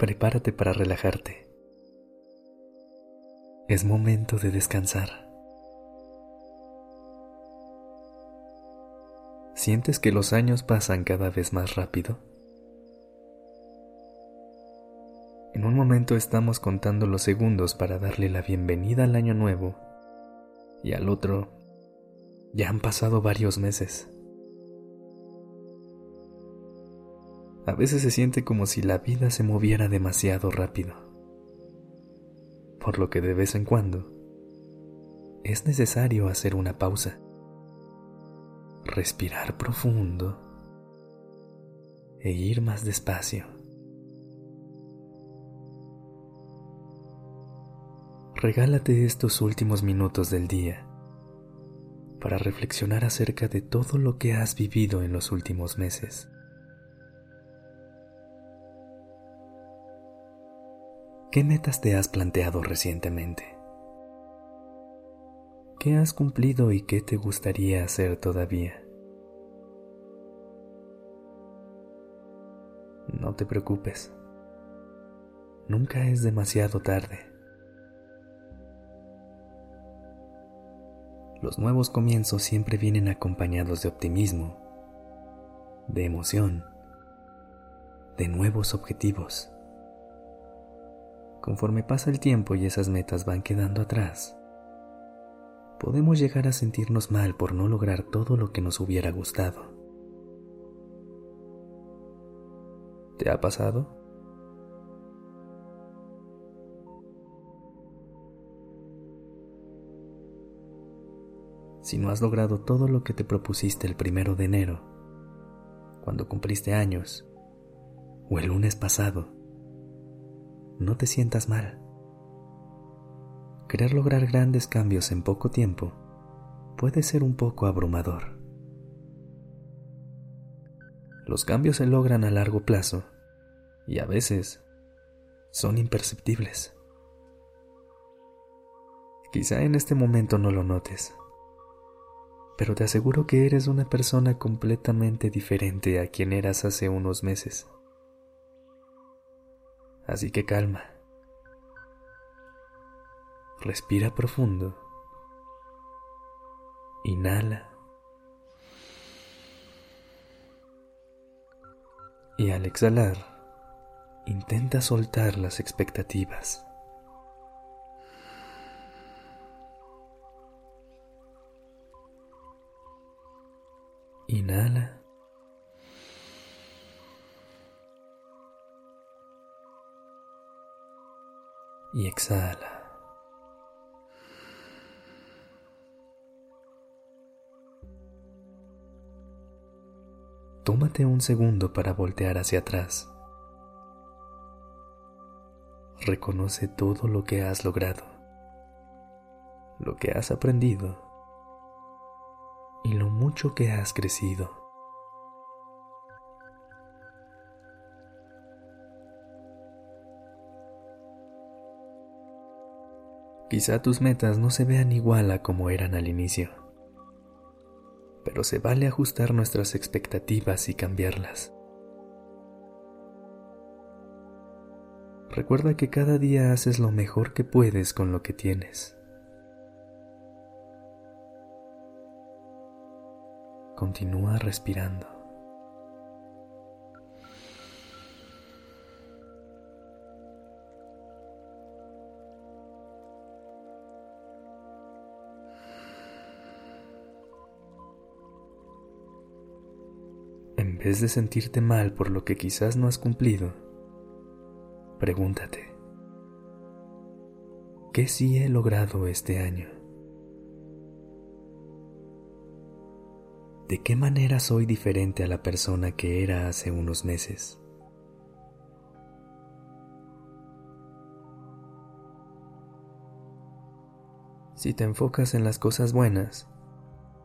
Prepárate para relajarte. Es momento de descansar. ¿Sientes que los años pasan cada vez más rápido? En un momento estamos contando los segundos para darle la bienvenida al año nuevo y al otro ya han pasado varios meses. A veces se siente como si la vida se moviera demasiado rápido, por lo que de vez en cuando es necesario hacer una pausa respirar profundo e ir más despacio. Regálate estos últimos minutos del día para reflexionar acerca de todo lo que has vivido en los últimos meses. ¿Qué metas te has planteado recientemente? ¿Qué has cumplido y qué te gustaría hacer todavía? No te preocupes. Nunca es demasiado tarde. Los nuevos comienzos siempre vienen acompañados de optimismo, de emoción, de nuevos objetivos. Conforme pasa el tiempo y esas metas van quedando atrás, podemos llegar a sentirnos mal por no lograr todo lo que nos hubiera gustado. ¿Te ha pasado? Si no has logrado todo lo que te propusiste el primero de enero, cuando cumpliste años, o el lunes pasado, no te sientas mal querer lograr grandes cambios en poco tiempo puede ser un poco abrumador. Los cambios se logran a largo plazo y a veces son imperceptibles. Quizá en este momento no lo notes, pero te aseguro que eres una persona completamente diferente a quien eras hace unos meses. Así que calma Respira profundo. Inhala. Y al exhalar, intenta soltar las expectativas. Inhala. Y exhala. tómate un segundo para voltear hacia atrás. Reconoce todo lo que has logrado, lo que has aprendido y lo mucho que has crecido. Quizá tus metas no se vean igual a como eran al inicio pero se vale ajustar nuestras expectativas y cambiarlas. Recuerda que cada día haces lo mejor que puedes con lo que tienes. Continúa respirando. vez de sentirte mal por lo que quizás no has cumplido, pregúntate, ¿qué sí he logrado este año? ¿De qué manera soy diferente a la persona que era hace unos meses? Si te enfocas en las cosas buenas,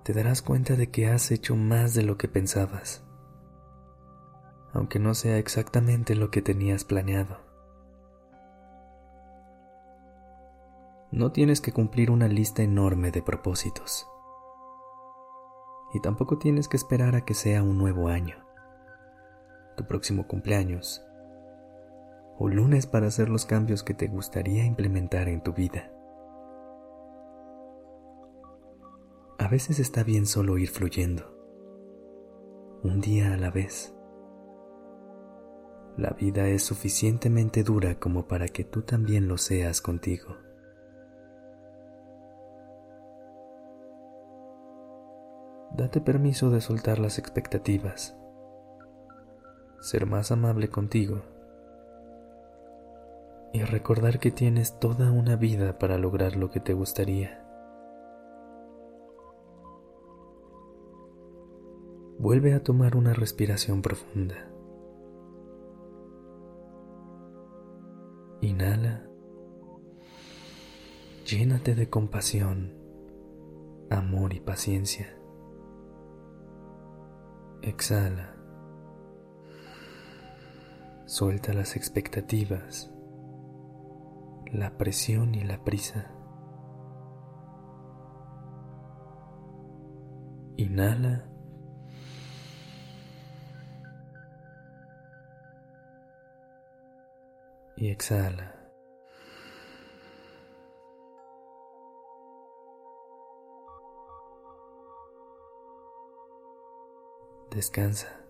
te darás cuenta de que has hecho más de lo que pensabas aunque no sea exactamente lo que tenías planeado. No tienes que cumplir una lista enorme de propósitos. Y tampoco tienes que esperar a que sea un nuevo año, tu próximo cumpleaños, o lunes para hacer los cambios que te gustaría implementar en tu vida. A veces está bien solo ir fluyendo, un día a la vez. La vida es suficientemente dura como para que tú también lo seas contigo. Date permiso de soltar las expectativas, ser más amable contigo y recordar que tienes toda una vida para lograr lo que te gustaría. Vuelve a tomar una respiración profunda. Inhala. Llénate de compasión, amor y paciencia. Exhala. Suelta las expectativas, la presión y la prisa. Inhala. Y exhala. Descansa.